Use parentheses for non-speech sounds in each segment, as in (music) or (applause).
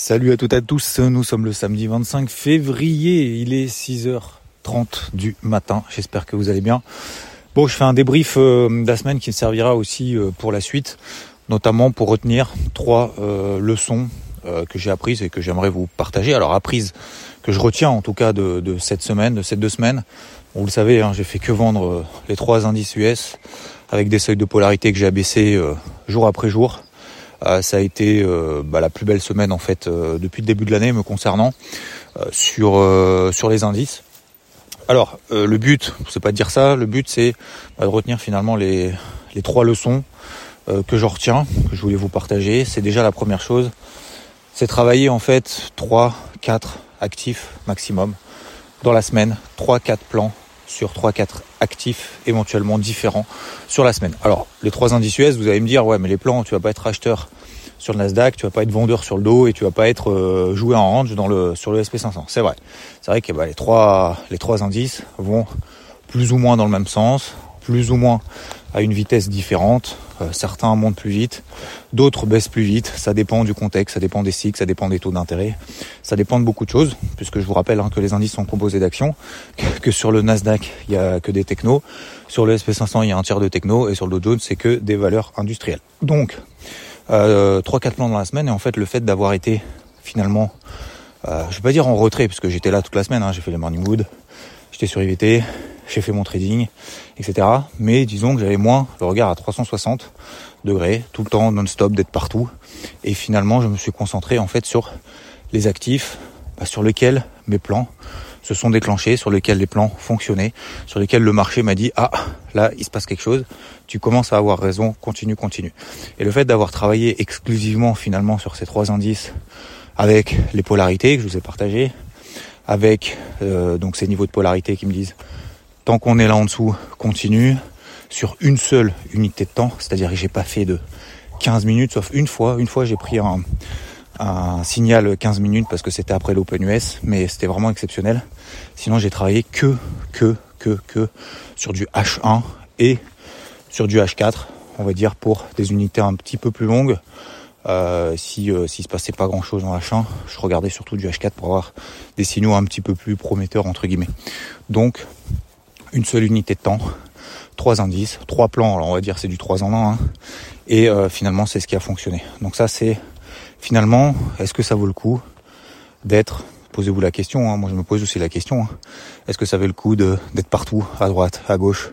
Salut à toutes et à tous, nous sommes le samedi 25 février, il est 6h30 du matin, j'espère que vous allez bien. Bon, je fais un débrief euh, de la semaine qui me servira aussi euh, pour la suite, notamment pour retenir trois euh, leçons que j'ai apprises et que j'aimerais vous partager. Alors apprises que je retiens en tout cas de, cette semaine, de ces deux semaines. Vous le savez, hein, j'ai fait que vendre les trois indices US avec des seuils de polarité que j'ai abaissés jour après jour. Euh, ça a été euh, bah, la plus belle semaine en fait euh, depuis le début de l'année me concernant euh, sur sur les indices. Alors le but, c'est pas de dire ça, le but c'est bah, de retenir finalement les les trois leçons que je retiens, que je voulais vous partager. C'est déjà la première chose, c'est travailler en fait 3, 4 actifs maximum dans la semaine, 3, 4 plans sur 3-4 actifs éventuellement différents sur la semaine. Alors, les trois indices US, vous allez me dire, ouais, mais les plans, tu vas pas être acheteur sur le Nasdaq, tu vas pas être vendeur sur le dos et tu vas pas être euh, joué en range sur le SP500. C'est vrai. C'est vrai que bah, les, trois, les trois indices vont plus ou moins dans le même sens, plus ou moins à une vitesse différente. Euh, certains montent plus vite, d'autres baissent plus vite. Ça dépend du contexte, ça dépend des cycles, ça dépend des taux d'intérêt, ça dépend de beaucoup de choses. Puisque je vous rappelle hein, que les indices sont composés d'actions, (laughs) que sur le Nasdaq il y a que des technos, sur le SP500 il y a un tiers de techno et sur le Dow Jones c'est que des valeurs industrielles. Donc euh, 3-4 plans dans la semaine et en fait le fait d'avoir été finalement, euh, je vais pas dire en retrait puisque j'étais là toute la semaine, hein, j'ai fait les morning wood, j'étais sur IVT, j'ai fait mon trading, etc. Mais disons que j'avais moins le regard à 360 degrés, tout le temps non-stop, d'être partout. Et finalement, je me suis concentré en fait sur les actifs bah, sur lesquels mes plans se sont déclenchés, sur lesquels les plans fonctionnaient, sur lesquels le marché m'a dit ah là il se passe quelque chose, tu commences à avoir raison, continue, continue. Et le fait d'avoir travaillé exclusivement finalement sur ces trois indices avec les polarités que je vous ai partagées, avec euh, donc ces niveaux de polarité qui me disent tant qu'on est là en dessous, continue sur une seule unité de temps, c'est-à-dire que j'ai pas fait de 15 minutes, sauf une fois. Une fois, j'ai pris un, signal 15 minutes parce que c'était après l'Open US, mais c'était vraiment exceptionnel. Sinon, j'ai travaillé que, que, que, que sur du H1 et sur du H4, on va dire pour des unités un petit peu plus longues. Euh, si euh, s'il se passait pas grand chose en H1, je regardais surtout du H4 pour avoir des signaux un petit peu plus prometteurs entre guillemets. Donc une seule unité de temps, trois indices, trois plans, alors on va dire c'est du 3 en 1, hein, et euh, finalement c'est ce qui a fonctionné. Donc ça c'est finalement, est-ce que ça vaut le coup d'être, posez-vous la question, hein, moi je me pose aussi la question, hein, est-ce que ça vaut le coup d'être partout, à droite, à gauche,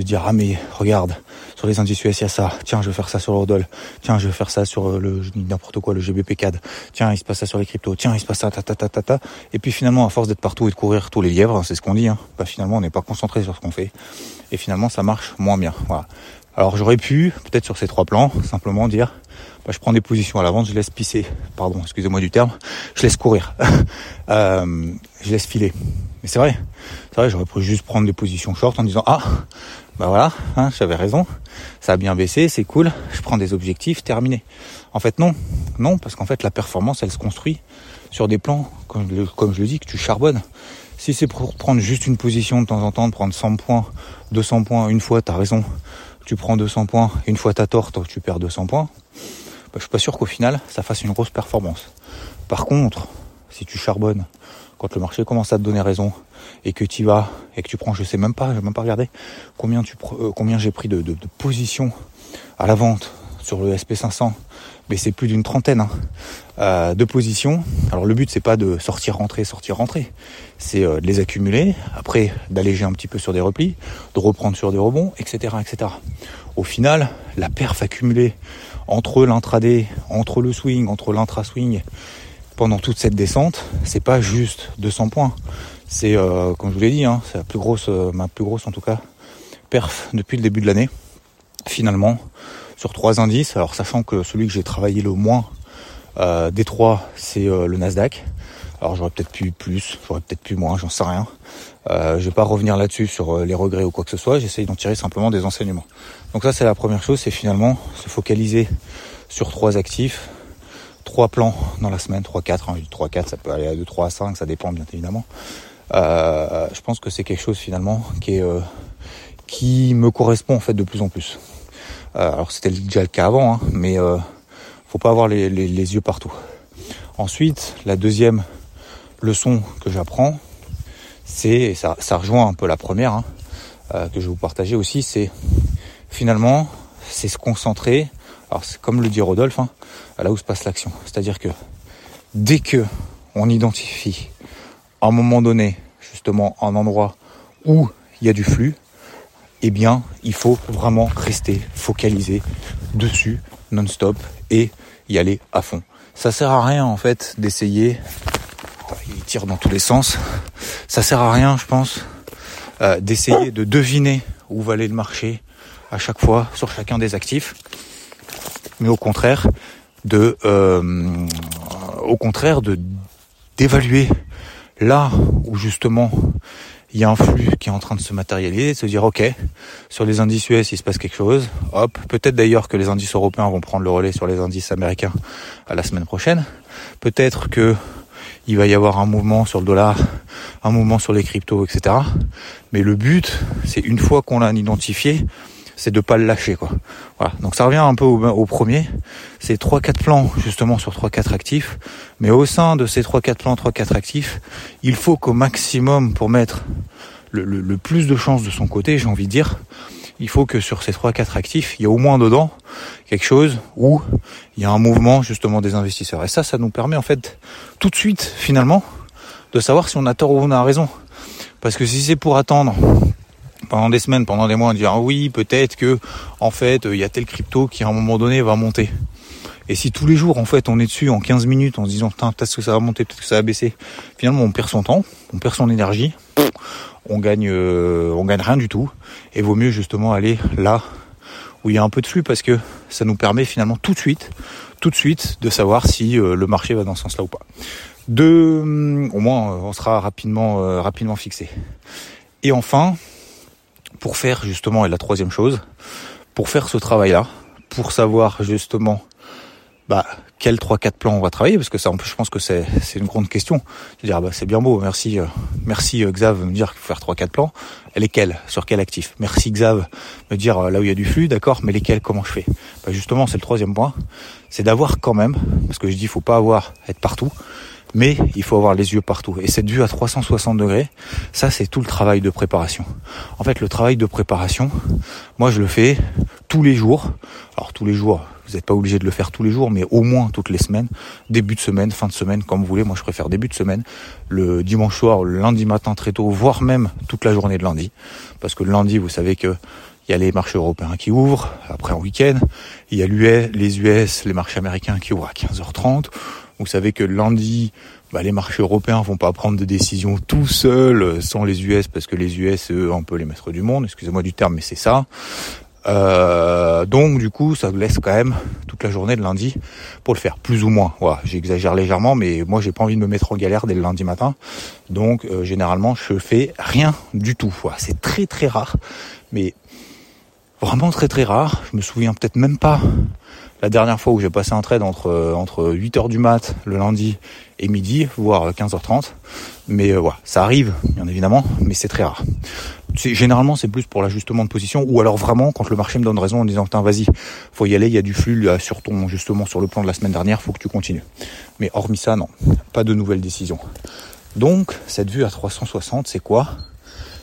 de dire ah mais regarde, sur les indices US il y a ça, tiens je vais faire ça sur l'Ordol, tiens je vais faire ça sur euh, le n'importe quoi, le GBP CAD, tiens il se passe ça sur les cryptos, tiens il se passe ça, ta ta, et puis finalement à force d'être partout et de courir tous les lièvres, c'est ce qu'on dit, hein, bah finalement on n'est pas concentré sur ce qu'on fait, et finalement ça marche moins bien, voilà. Alors j'aurais pu, peut-être sur ces trois plans, simplement dire bah, je prends des positions à l'avance, je laisse pisser, pardon, excusez-moi du terme, je laisse courir, (laughs) euh, je laisse filer. Mais c'est vrai, c'est vrai, j'aurais pu juste prendre des positions short en disant ah, bah voilà, hein, j'avais raison, ça a bien baissé, c'est cool, je prends des objectifs, terminé. En fait non, non, parce qu'en fait la performance elle se construit sur des plans, comme, je le dis, que tu charbonnes. Si c'est pour prendre juste une position de temps en temps, de prendre 100 points, 200 points, une fois, t'as raison, tu prends 200 points, une fois t'as tort, tu perds 200 points, bah, je suis pas sûr qu'au final, ça fasse une grosse performance. Par contre, si tu charbonnes, quand le marché commence à te donner raison, et que tu vas, et que tu prends, je sais même pas, je même pas regardé combien tu euh, combien j'ai pris de, positions à la vente sur le SP500, mais c'est plus d'une trentaine hein, euh, de positions. Alors le but c'est pas de sortir rentrer sortir rentrer, c'est euh, de les accumuler, après d'alléger un petit peu sur des replis, de reprendre sur des rebonds, etc., etc. Au final, la perf accumulée entre l'intraday, entre le swing, entre l'intra-swing, pendant toute cette descente, c'est pas juste 200 points. C'est, euh, comme je vous l'ai dit, hein, c'est la plus grosse, euh, ma plus grosse en tout cas, perf depuis le début de l'année. finalement sur trois indices. Alors sachant que celui que j'ai travaillé le moins euh, des trois, c'est euh, le Nasdaq. Alors j'aurais peut-être pu plus, j'aurais peut-être pu moins, j'en sais rien. Euh, je vais pas revenir là-dessus sur euh, les regrets ou quoi que ce soit. J'essaye d'en tirer simplement des enseignements. Donc ça c'est la première chose, c'est finalement se focaliser sur trois actifs, trois plans dans la semaine, trois quatre, hein, trois quatre, ça peut aller de 3 à 5, ça dépend bien évidemment. Euh, je pense que c'est quelque chose finalement qui est qui me correspond en fait de plus en plus. alors c'était déjà le cas avant, hein, mais faut pas avoir les, yeux partout. Ensuite, la deuxième leçon que j'apprends, c'est, ça, ça rejoint un peu la première, hein, euh, que je vais vous partager aussi, c'est finalement, c'est se concentrer, alors c'est comme le dit Rodolphe, hein, là où se passe l'action. C'est-à-dire que dès que on identifie un moment donné, justement, un endroit où il y a du flux, eh bien, il faut vraiment rester focalisé dessus non-stop et y aller à fond. Ça sert à rien en fait d'essayer. Il tire dans tous les sens. Ça sert à rien, je pense, euh, d'essayer de deviner où va aller le marché à chaque fois sur chacun des actifs, mais au contraire de, euh, au contraire de d'évaluer là où justement il y a un flux qui est en train de se matérialiser, de se dire ok, sur les indices US il se passe quelque chose, hop, peut-être d'ailleurs que les indices européens vont prendre le relais sur les indices américains à la semaine prochaine, peut-être que il va y avoir un mouvement sur le dollar, un mouvement sur les cryptos, etc. Mais le but, c'est une fois qu'on l'a identifié, c'est de pas le lâcher quoi. Voilà. Donc ça revient un peu au, premier, c'est trois quatre plans justement sur trois quatre actifs, mais au sein de ces trois quatre plans, trois quatre actifs, il faut qu'au maximum pour mettre le, plus de chances de son côté, j'ai envie de dire, il faut que sur ces trois quatre actifs, il y a au moins dedans quelque chose où il y a un mouvement justement des investisseurs. Et ça, ça nous permet en fait tout de suite finalement de savoir si on a tort ou on a raison. Parce que si c'est pour attendre pendant des semaines, pendant des mois, on dit ah oui, peut-être que en fait, il y a tel crypto qui à un moment donné va monter. Et si tous les jours, en fait, on est dessus en 15 minutes en se disant peut-être que ça va monter, peut-être que ça va baisser, finalement, on perd son temps, on perd son énergie, on gagne, euh, on gagne rien du tout. Et vaut mieux justement aller là où il y a un peu de flux parce que ça nous permet finalement tout de suite, tout de suite, de savoir si euh, le marché va dans ce sens-là ou pas. De, hum, au moins, on sera rapidement, euh, rapidement fixé. Et enfin, pour faire justement, et la troisième chose, pour faire ce travail-là, pour savoir justement bah, quels 3-4 plans on va travailler, parce que ça, je pense que c'est, c'est une grande question. dire, bah, c'est bien beau, merci, euh, merci euh, Xav de me dire qu'il faut faire 3-4 plans. Lesquels? Sur quel actif? Merci Xav me dire euh, là où il y a du flux, d'accord, mais lesquels Comment je fais? Bah, Justement, c'est le troisième point, c'est d'avoir quand même, parce que je dis, faut pas avoir être partout, mais il faut avoir les yeux partout. Et cette vue à 360 degrés, ça c'est tout le travail de préparation. En fait, le travail de préparation, moi je le fais tous les jours. Alors tous les jours, vous n'êtes pas obligé de le faire tous les jours, mais au moins toutes les semaines, début de semaine, fin de semaine, comme vous voulez. Moi je préfère début de semaine, le dimanche soir, le lundi matin très tôt, voire même toute la journée de lundi. Parce que le lundi, vous savez que il y a les marchés européens qui ouvrent, après en week-end, il y a les US, les marchés américains qui ouvrent à 15h30, vous savez que lundi, bah, les marchés européens vont pas prendre de décisions tout seuls euh, sans les US parce que les US, eux, un peu les maîtres du monde. Excusez-moi du terme, mais c'est ça. Euh, donc du coup, ça laisse quand même toute la journée de lundi pour le faire, plus ou moins. Voilà, j'exagère légèrement, mais moi j'ai pas envie de me mettre en galère dès le lundi matin. Donc euh, généralement, je fais rien du tout. Voilà, c'est très très rare, mais vraiment très très rare. Je me souviens peut-être même pas la dernière fois où j'ai passé un trade entre, euh, entre 8h du mat le lundi et midi, voire 15h30. Mais euh, voilà, ça arrive, bien évidemment, mais c'est très rare. Généralement, c'est plus pour l'ajustement de position, ou alors vraiment quand le marché me donne raison en disant vas-y, faut y aller, il y a du flux sur ton justement sur le plan de la semaine dernière, faut que tu continues. Mais hormis ça, non, pas de nouvelles décisions. Donc cette vue à 360, c'est quoi?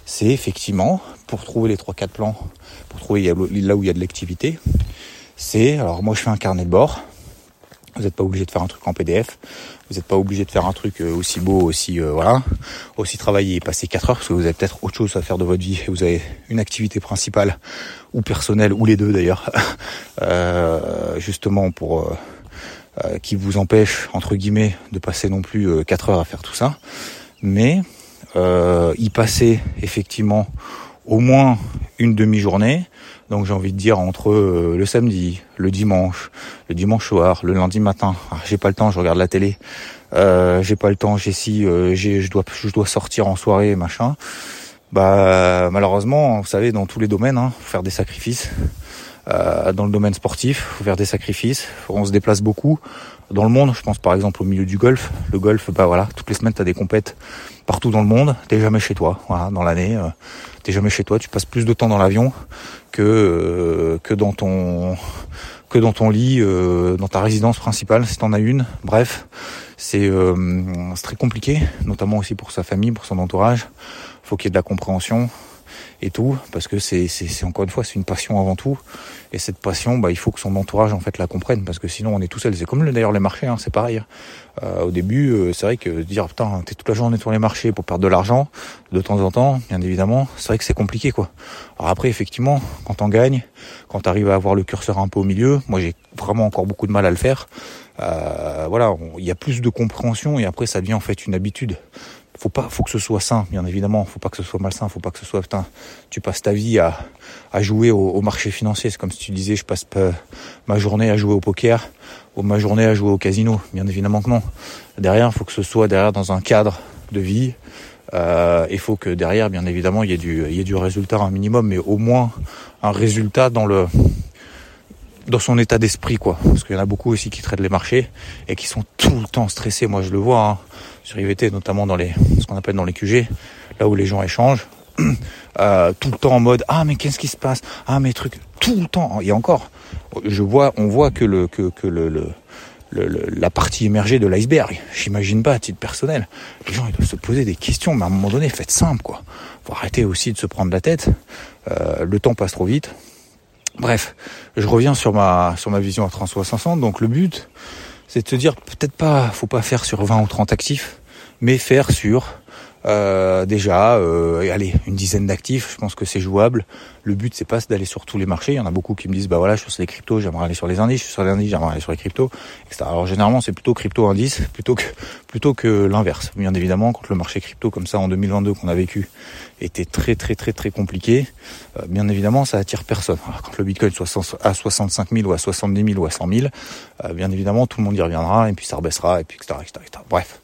C'est effectivement pour trouver les 3-4 plans, pour trouver là où il y a de l'activité, c'est, alors moi je fais un carnet de bord, vous n'êtes pas obligé de faire un truc en PDF, vous n'êtes pas obligé de faire un truc euh, aussi beau, aussi euh, voilà, aussi travailler et passer 4 heures parce que vous avez peut-être autre chose à faire de votre vie. Vous avez une activité principale ou personnelle ou les deux d'ailleurs, (laughs) euh, justement pour qui vous empêche entre guillemets de passer non plus 4 heures à faire tout ça, mais y passer effectivement au moins une demi-journée. Donc j'ai envie de dire entre euh, le samedi, le dimanche, le dimanche soir, le lundi matin. Ah, j'ai pas le temps, je regarde la télé. Euh, j'ai pas le temps, j'ai si, euh, je dois, je dois sortir en soirée, machin. Bah malheureusement, vous savez, dans tous les domaines, hein, faut faire des sacrifices. Dans le domaine sportif, faut faire des sacrifices. On se déplace beaucoup dans le monde. Je pense par exemple au milieu du golf. Le golf, bah voilà, toutes les semaines t'as des compètes partout dans le monde. T'es jamais chez toi. Voilà, dans l'année, t'es jamais chez toi. Tu passes plus de temps dans l'avion que euh, que dans ton que dans ton lit, euh, dans ta résidence principale, si t'en as une. Bref, c'est très compliqué, notamment aussi pour sa famille, pour son entourage. Faut qu'il y ait de la compréhension et tout, parce que c'est, encore une fois, c'est une passion avant tout. Et cette passion, bah, il faut que son entourage en fait la comprenne, parce que sinon on est tout seul. C'est comme d'ailleurs les marchés, hein, c'est pareil. Hein. Euh, au début, euh, c'est vrai que dire putain, t'es toute la journée sur les marchés pour perdre de l'argent, de temps en temps, bien évidemment, c'est vrai que c'est compliqué quoi. Alors après, effectivement, quand on gagne, quand t'arrives à avoir le curseur un peu au milieu, moi j'ai vraiment encore beaucoup de mal à le faire. Euh, voilà, il y a plus de compréhension et après ça devient en fait une habitude faut pas, faut que ce soit sain, bien évidemment. Faut pas que ce soit malsain. Faut pas que ce soit, putain, tu passes ta vie à, à jouer au, marché financier. C'est comme si tu disais, je passe pas ma journée à jouer au poker ou ma journée à jouer au casino. Bien évidemment que non. Derrière, faut que ce soit derrière dans un cadre de vie. Euh, il faut que derrière, bien évidemment, il y ait du, il y ait du résultat un minimum, mais au moins un résultat dans le, dans son état d'esprit, quoi. Parce qu'il y en a beaucoup aussi qui traitent les marchés et qui sont tout le temps stressés. Moi, je le vois. Hein sur IVT, notamment dans les, ce qu'on appelle dans les QG, là où les gens échangent, (clears throat) euh, tout le temps en mode ah mais qu'est-ce qui se passe? Ah mais trucs tout le temps et encore je vois on voit que le que, que le, le, la partie émergée de l'iceberg j'imagine pas à titre personnel les gens ils doivent se poser des questions mais à un moment donné faites simple quoi faut arrêter aussi de se prendre la tête euh, le temps passe trop vite bref je reviens sur ma sur ma vision à 360 donc le but c'est de se dire peut-être pas, faut pas faire sur 20 ou 30 actifs, mais faire sur euh, déjà, euh, allez, une dizaine d'actifs, je pense que c'est jouable. Le but, c'est pas d'aller sur tous les marchés. Il y en a beaucoup qui me disent, bah voilà, je suis sur les cryptos, j'aimerais aller sur les indices, je suis sur les indices, j'aimerais aller sur les cryptos, etc. Alors généralement, c'est plutôt crypto indice, (laughs) plutôt que plutôt que l'inverse. Bien évidemment, quand le marché crypto comme ça en 2022 qu'on a vécu était très très très très compliqué, euh, bien évidemment, ça attire personne. quand le Bitcoin soit à 65 000 ou à 70 000 ou à 100 000, euh, bien évidemment, tout le monde y reviendra et puis ça rebaissera et puis etc. etc., etc. Bref.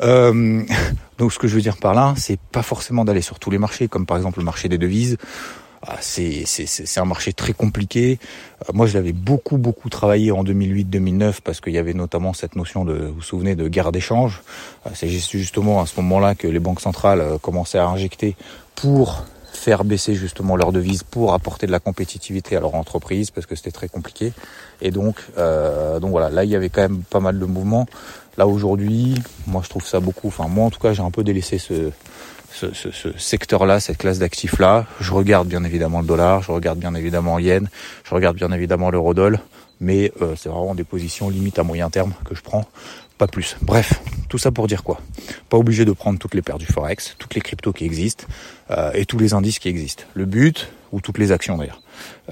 Euh, (laughs) donc ce que je veux dire par là, c'est pas forcément d'aller sur tous les marchés, comme par exemple le marché des devises. Ah, c'est un marché très compliqué. Euh, moi, je l'avais beaucoup, beaucoup travaillé en 2008-2009 parce qu'il y avait notamment cette notion de, vous vous souvenez, de guerre d'échange. Euh, c'est justement à ce moment-là que les banques centrales euh, commençaient à injecter pour faire baisser justement leurs devises pour apporter de la compétitivité à leur entreprise parce que c'était très compliqué. Et donc, euh, donc voilà, là il y avait quand même pas mal de mouvements. Là aujourd'hui, moi je trouve ça beaucoup. Enfin moi en tout cas j'ai un peu délaissé ce, ce, ce, ce secteur-là, cette classe d'actifs-là. Je regarde bien évidemment le dollar, je regarde bien évidemment yen, je regarde bien évidemment l'eurodoll, mais euh, c'est vraiment des positions limites à moyen terme que je prends, pas plus. Bref, tout ça pour dire quoi? Pas obligé de prendre toutes les paires du forex, toutes les cryptos qui existent euh, et tous les indices qui existent. Le but, ou toutes les actions d'ailleurs.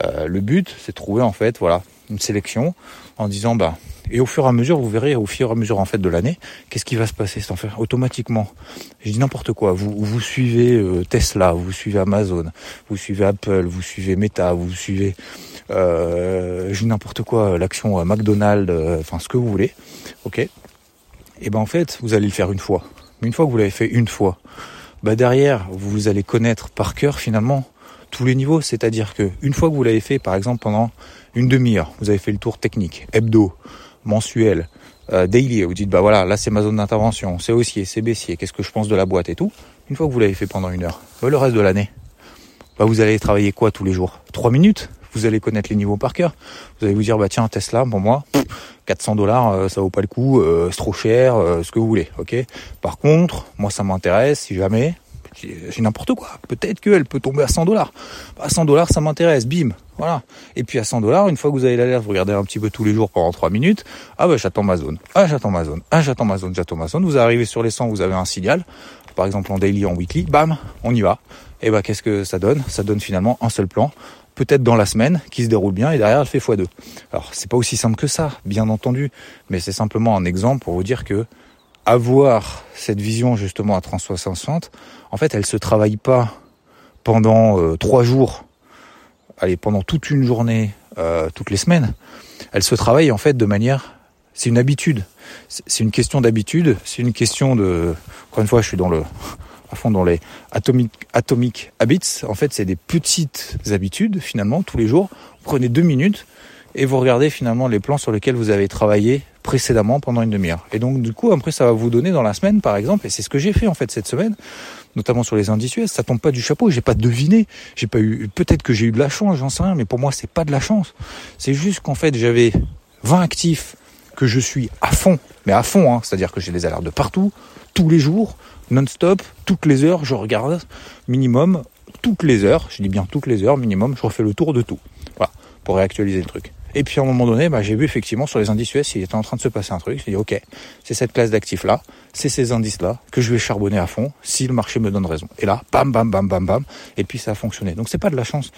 Euh, le but, c'est de trouver en fait, voilà, une sélection en disant bah et au fur et à mesure, vous verrez au fur et à mesure en fait de l'année, qu'est-ce qui va se passer automatiquement. Je dis n'importe quoi. Vous suivez euh, Tesla, vous suivez Amazon, vous suivez Apple, vous suivez Meta, vous suivez euh, je n'importe quoi, l'action McDonald's, enfin ce que vous voulez, ok? Et ben en fait, vous allez le faire une fois. Mais une fois que vous l'avez fait une fois, bah derrière, vous allez connaître par cœur finalement tous les niveaux. C'est-à-dire que une fois que vous l'avez fait, par exemple pendant une demi-heure, vous avez fait le tour technique, hebdo, mensuel, euh, daily, vous dites bah voilà, là c'est ma zone d'intervention, c'est haussier, c'est baissier, qu'est-ce que je pense de la boîte et tout. Une fois que vous l'avez fait pendant une heure, bah, le reste de l'année, bah vous allez travailler quoi tous les jours? Trois minutes vous allez connaître les niveaux par cœur. Vous allez vous dire bah tiens Tesla pour moi 400 dollars euh, ça vaut pas le coup, euh, c'est trop cher, ce que vous voulez, ok? Par contre moi ça m'intéresse si jamais j'ai n'importe quoi. Peut-être qu'elle peut tomber à 100 dollars. À 100 dollars, ça m'intéresse. Bim. Voilà. Et puis à 100 dollars, une fois que vous avez l'alerte, vous regardez un petit peu tous les jours pendant 3 minutes. Ah bah j'attends ma zone. Ah j'attends ma zone. Ah j'attends ma zone. J'attends ma zone. Vous arrivez sur les 100, vous avez un signal. Par exemple en daily, en weekly. Bam. On y va. Et bah qu'est-ce que ça donne? Ça donne finalement un seul plan peut-être dans la semaine, qui se déroule bien, et derrière elle fait x2. Alors c'est pas aussi simple que ça, bien entendu, mais c'est simplement un exemple pour vous dire que avoir cette vision justement à 360, en fait, elle se travaille pas pendant trois jours, allez, pendant toute une journée, toutes les semaines, elle se travaille en fait de manière, c'est une habitude, c'est une question d'habitude, c'est une question de, encore une fois, je suis dans le, à fond dans les atomic, atomic habits. En fait, c'est des petites habitudes finalement tous les jours. Prenez deux minutes et vous regardez finalement les plans sur lesquels vous avez travaillé précédemment pendant une demi-heure. Et donc du coup, après, ça va vous donner dans la semaine, par exemple, et c'est ce que j'ai fait en fait cette semaine, notamment sur les indices US. Ça tombe pas du chapeau. J'ai pas deviné. J'ai pas eu. Peut-être que j'ai eu de la chance, j'en sais rien, mais pour moi, c'est pas de la chance. C'est juste qu'en fait, j'avais 20 actifs que je suis à fond, mais à fond, hein, c'est-à-dire que j'ai des alertes de partout, tous les jours, non-stop, toutes les heures, je regarde minimum toutes les heures, je dis bien toutes les heures minimum, je refais le tour de tout. Voilà, pour réactualiser le truc. Et puis à un moment donné, bah, j'ai vu effectivement sur les indices US, il était en train de se passer un truc. J'ai dit ok, c'est cette classe d'actifs là, c'est ces indices là que je vais charbonner à fond si le marché me donne raison. Et là, bam, bam, bam, bam, bam, et puis ça a fonctionné. Donc c'est pas de la chance,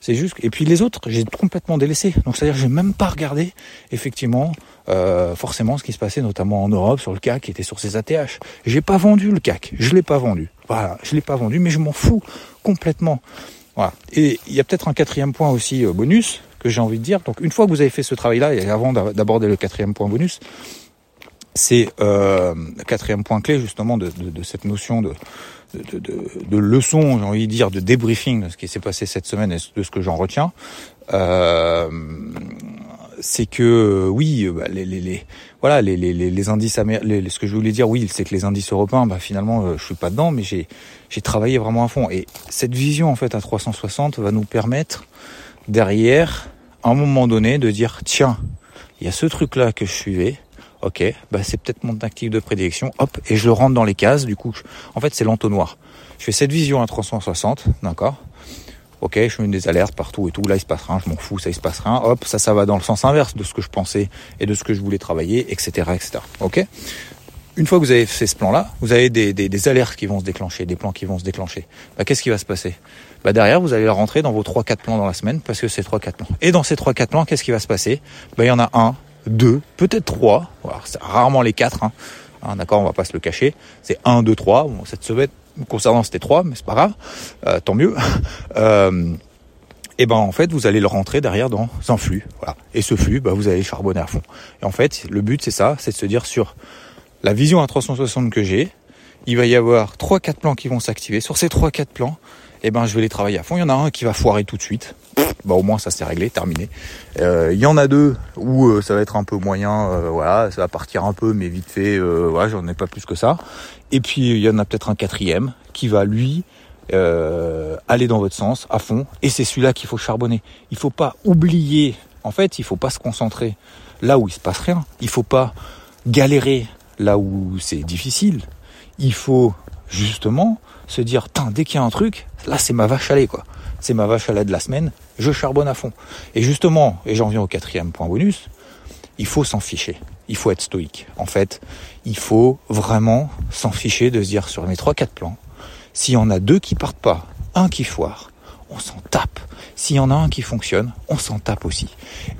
c'est juste. Et puis les autres, j'ai complètement délaissé. Donc c'est à dire, j'ai même pas regardé effectivement euh, forcément ce qui se passait notamment en Europe sur le CAC qui était sur ses ATH. J'ai pas vendu le CAC, je l'ai pas vendu. Voilà, je l'ai pas vendu, mais je m'en fous complètement. Voilà. Et il y a peut-être un quatrième point aussi euh, bonus que j'ai envie de dire. Donc une fois que vous avez fait ce travail-là, et avant d'aborder le quatrième point bonus, c'est euh, le quatrième point clé justement de, de, de cette notion de, de, leçon, j'ai envie de dire, de débriefing de ce qui s'est passé cette semaine et de ce que j'en retiens. Euh, c'est que oui, bah, les, les, les, voilà, les, les, les indices américains, ce que je voulais dire, oui, c'est que les indices européens, bah, finalement, euh, je suis pas dedans, mais j'ai j'ai travaillé vraiment à fond. Et cette vision en fait à 360 va nous permettre derrière, à un moment donné, de dire tiens, il y a ce truc-là que je suivais. Ok, bah c'est peut-être mon actif de prédilection. Hop, et je le rentre dans les cases. Du coup, en fait, c'est l'entonnoir. Je fais cette vision à 360, d'accord? Ok, je mets des alertes partout et tout. Là, il se passe rien. Je m'en fous, ça il se passe rien. Hop, ça, ça va dans le sens inverse de ce que je pensais et de ce que je voulais travailler, etc., etc. Ok? Une fois que vous avez fait ce plan-là, vous avez des, des, des, alertes qui vont se déclencher, des plans qui vont se déclencher. Bah, qu'est-ce qui va se passer? Bah derrière, vous allez le rentrer dans vos 3-4 plans dans la semaine parce que c'est 3-4 plans. Et dans ces 3-4 plans, qu'est-ce qui va se passer? Bah, Il y en a un, deux, peut-être trois. Rarement les quatre. Hein. Hein, D'accord, on va pas se le cacher. C'est 1, 2, 3. Bon, cette semaine, concernant c'était 3, mais c'est pas grave. Euh, tant mieux. (laughs) euh, et ben en fait vous allez le rentrer derrière dans un flux. Voilà. Et ce flux, bah, vous allez charbonner à fond. Et en fait, le but c'est ça, c'est de se dire sur la vision à 360 que j'ai, il va y avoir 3-4 plans qui vont s'activer. Sur ces 3-4 plans, eh ben je vais les travailler à fond. Il y en a un qui va foirer tout de suite. Bah au moins ça s'est réglé, terminé. Euh, il y en a deux où euh, ça va être un peu moyen, euh, voilà, ça va partir un peu, mais vite fait, voilà, j'en ai pas plus que ça. Et puis il y en a peut-être un quatrième qui va lui aller dans votre sens à fond. Et c'est celui-là qu'il faut charbonner. Il faut pas oublier. En fait, il faut pas se concentrer là où il se passe rien. Il faut pas galérer là où c'est difficile. Il faut justement se dire, dès qu'il y a un truc, là c'est ma vache à lait quoi. C'est ma vache à lait de la semaine, je charbonne à fond. Et justement, et j'en viens au quatrième point bonus, il faut s'en ficher. Il faut être stoïque. En fait, il faut vraiment s'en ficher de se dire sur mes trois quatre plans, s'il y en a deux qui partent pas, un qui foire, on s'en tape. S'il y en a un qui fonctionne, on s'en tape aussi.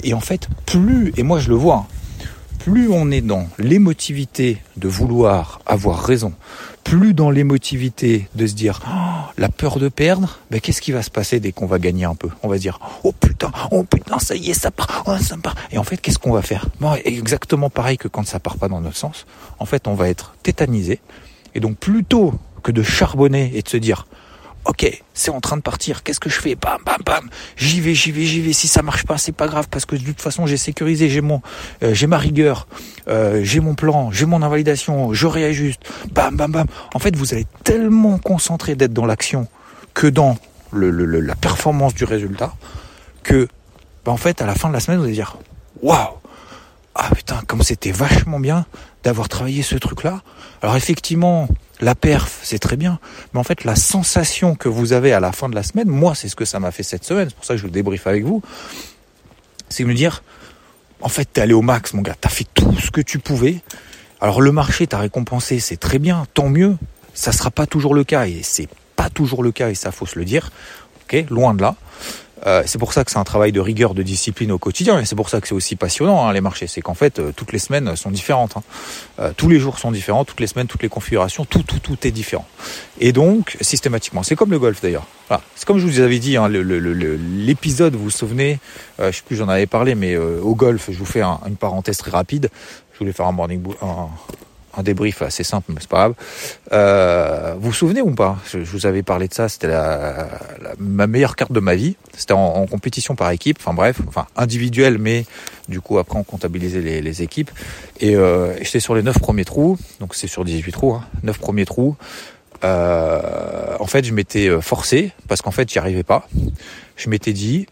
Et en fait, plus, et moi je le vois, plus on est dans l'émotivité de vouloir avoir raison, plus dans l'émotivité de se dire oh, la peur de perdre, ben qu'est-ce qui va se passer dès qu'on va gagner un peu? On va se dire oh putain, oh putain, ça y est, ça part, oh, ça part. Et en fait, qu'est-ce qu'on va faire? Bon, Exactement pareil que quand ça part pas dans notre sens. En fait, on va être tétanisé. Et donc plutôt que de charbonner et de se dire ok, c'est en train de partir, qu'est-ce que je fais? Bam, bam, bam, j'y vais, j'y vais, j'y vais. Si ça marche pas, c'est pas grave parce que de toute façon, j'ai sécurisé, j'ai mon, euh, j'ai ma rigueur, euh, j'ai mon plan, j'ai mon invalidation, je réajuste. Bam, bam, bam. En fait, vous allez tellement concentré d'être dans l'action que dans le, la performance du résultat que, bah, en fait, à la fin de la semaine, vous allez dire, waouh, ah putain, comme c'était vachement bien d'avoir travaillé ce truc-là. Alors effectivement, la perf, c'est très bien, mais en fait, la sensation que vous avez à la fin de la semaine, moi, c'est ce que ça m'a fait cette semaine, c'est pour ça que je le débrief avec vous, c'est de me dire, en fait, t'es allé au max, mon gars, t'as fait tout ce que tu pouvais. Alors le marché t'a récompensé, c'est très bien, tant mieux. Ça sera pas toujours le cas, et c'est pas toujours le cas, et ça faut se le dire. Ok, loin de là. Euh, c'est pour ça que c'est un travail de rigueur, de discipline au quotidien, et c'est pour ça que c'est aussi passionnant hein, les marchés. C'est qu'en fait, euh, toutes les semaines sont différentes. Hein. Euh, tous les jours sont différents, toutes les semaines, toutes les configurations, tout, tout, tout est différent. Et donc, systématiquement, c'est comme le golf d'ailleurs. Voilà. C'est comme je vous avais dit, hein, l'épisode, vous vous souvenez, je sais plus, j'en avais parlé, mais au golf, je vous fais une parenthèse très rapide. Je voulais faire un morning, un, un débrief assez simple, mais c'est pas grave. Euh, vous vous souvenez ou pas? Je, vous avais parlé de ça. C'était la, ma meilleure carte de ma vie. C'était en, compétition par équipe. Enfin bref, enfin individuel, mais du coup après on comptabilisait les, les équipes. Et euh, j'étais sur les 9 premiers trous. Donc c'est sur 18 trous. Hein, 9 premiers trous. Euh, en fait, je m'étais euh, forcé parce qu'en fait, j'y arrivais pas. Je m'étais dit,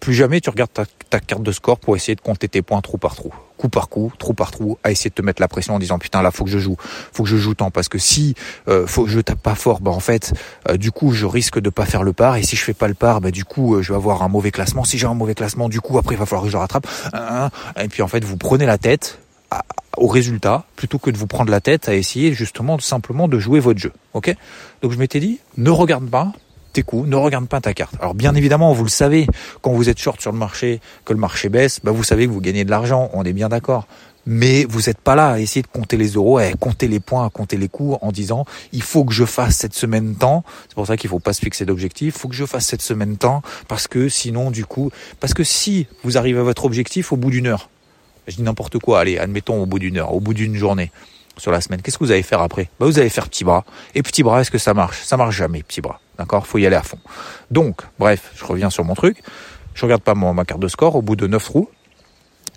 plus jamais tu regardes ta, carte de score pour essayer de compter tes points trou par trou, coup par coup, trou par trou, à essayer de te mettre la pression en disant putain là faut que je joue, faut que je joue tant parce que si euh, faut que je tape pas fort, bah en fait euh, du coup je risque de pas faire le par et si je fais pas le par, bah du coup euh, je vais avoir un mauvais classement. Si j'ai un mauvais classement, du coup après il va falloir que je rattrape. Et puis en fait vous prenez la tête au résultat plutôt que de vous prendre la tête à essayer justement simplement de jouer votre jeu. Ok? Donc je m'étais dit ne regarde pas coups, ne regarde pas ta carte. Alors bien évidemment, vous le savez, quand vous êtes short sur le marché, que le marché baisse, bah vous savez que vous gagnez de l'argent, on est bien d'accord. Mais vous n'êtes pas là à essayer de compter les euros, à compter les points, à compter les coups en disant il faut que je fasse cette semaine temps. C'est pour ça qu'il faut pas se fixer d'objectif. Il faut que je fasse cette semaine temps parce que sinon du coup, parce que si vous arrivez à votre objectif au bout d'une heure, je dis n'importe quoi, allez, admettons au bout d'une heure, au bout d'une journée, sur la semaine. Qu'est-ce que vous allez faire après? Bah, Vous allez faire petit bras. Et petit bras, est-ce que ça marche? Ça marche jamais, petit bras. D'accord? Faut y aller à fond. Donc, bref, je reviens sur mon truc. Je regarde pas ma carte de score. Au bout de 9 trous,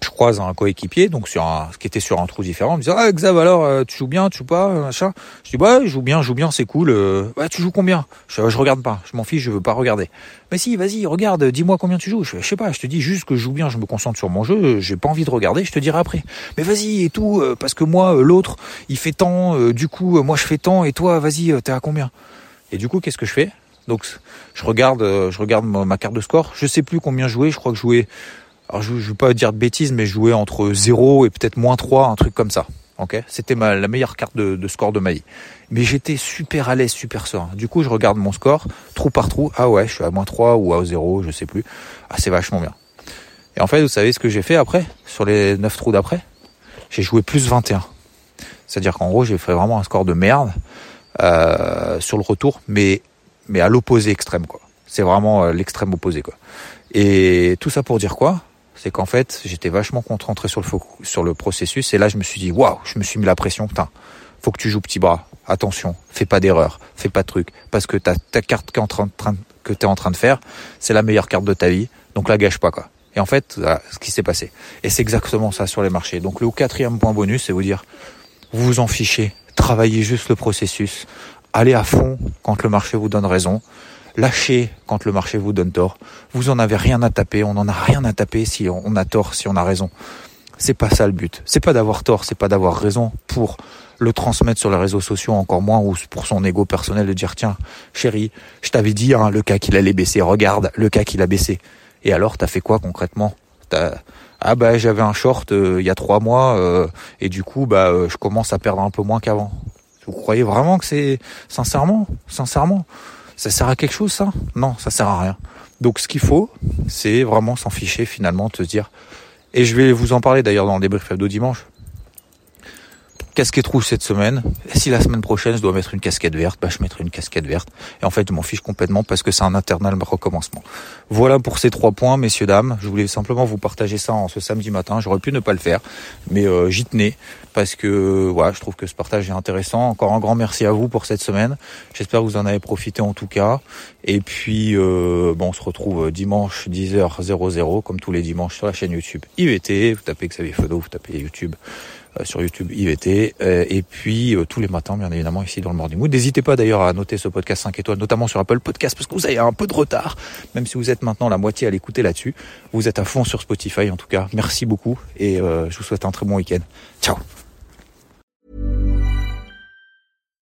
je croise un coéquipier, donc sur un, qui était sur un trou différent, me dit ah Xav alors euh, tu joues bien, tu joues pas, machin. Je dis bah je joue bien, je joue bien, c'est cool. Euh, ouais tu joues combien? Je, je regarde pas, je m'en fiche, je veux pas regarder. Mais si vas-y regarde, dis-moi combien tu joues. Je, sais pas, je te dis juste que je joue bien, je me concentre sur mon jeu, j'ai pas envie de regarder, je te dirai après. Mais vas-y et tout, euh, parce que moi l'autre il fait tant, du coup moi je fais tant et toi vas-y t'es à combien? Et du coup qu'est-ce que je fais? Donc je regarde, je regarde ma, carte de score. Je sais plus combien jouer. Je crois que jouer alors je ne veux pas dire de bêtises, mais je jouais entre 0 et peut-être moins 3, un truc comme ça. Ok, C'était la meilleure carte de, score de ma vie. Mais j'étais super à l'aise, super serein. Du coup, je regarde mon score, trou par trou. Ah ouais, je suis à moins 3 ou à 0, je sais plus. Ah, c'est vachement bien. Et en fait, vous savez ce que j'ai fait après, sur les 9 trous d'après? J'ai joué plus 21. C'est-à-dire qu'en gros, j'ai fait vraiment un score de merde euh, sur le retour, mais, mais à l'opposé extrême, quoi. C'est vraiment euh, l'extrême opposé, quoi. Et tout ça pour dire quoi? C'est qu'en fait, j'étais vachement concentré sur le, sur le processus. Et là, je me suis dit, waouh, je me suis mis la pression. Putain, faut que tu joues petit bras. Attention, fais pas d'erreur, fais pas de truc. Parce que ta, ta carte train, que tu es en train de faire, c'est la meilleure carte de ta vie. Donc la gâche pas, quoi. Et en fait, voilà ce qui s'est passé. Et c'est exactement ça sur les marchés. Donc le quatrième point bonus, c'est vous dire, vous vous en fichez, travaillez juste le processus, allez à fond quand le marché vous donne raison. Lâchez quand le marché vous donne tort. Vous en avez rien à taper, on n'en a rien à taper si on a tort, si on a raison. C'est pas ça le but. C'est pas d'avoir tort, c'est pas d'avoir raison pour le transmettre sur les réseaux sociaux encore moins ou pour son ego personnel de dire tiens chérie je t'avais dit hein, le cas qu'il allait baisser regarde le cas qu'il a baissé et alors t'as fait quoi concrètement? Ah bah j'avais un short euh, il y a trois mois euh, et du coup bah euh, je commence à perdre un peu moins qu'avant vous croyez vraiment que c'est sincèrement sincèrement? Ça sert à quelque chose, ça? Non, ça sert à rien. Donc, ce qu'il faut, c'est vraiment s'en ficher finalement, de dire. Et je vais vous en parler d'ailleurs dans le débrief de dimanche casquette rouge cette semaine. Si la semaine prochaine je dois mettre une casquette verte, bah, je mettrai une casquette verte. Et en fait, je m'en fiche complètement parce que c'est un internal recommencement. Voilà pour ces trois points, messieurs, dames. Je voulais simplement vous partager ça en ce samedi matin. J'aurais pu ne pas le faire, mais euh, j'y tenais parce que voilà, je trouve que ce partage est intéressant. Encore un grand merci à vous pour cette semaine. J'espère que vous en avez profité en tout cas. Et puis, euh, bon, on se retrouve euh, dimanche 10h00 comme tous les dimanches sur la chaîne YouTube IVT. Vous tapez Xavier Fedo, vous tapez YouTube. Euh, sur YouTube IVT euh, et puis euh, tous les matins bien évidemment ici dans le Morning Mood. N'hésitez pas d'ailleurs à noter ce podcast 5 étoiles notamment sur Apple Podcast parce que vous avez un peu de retard même si vous êtes maintenant la moitié à l'écouter là-dessus. Vous êtes à fond sur Spotify en tout cas. Merci beaucoup et je vous souhaite un très bon week-end. Ciao.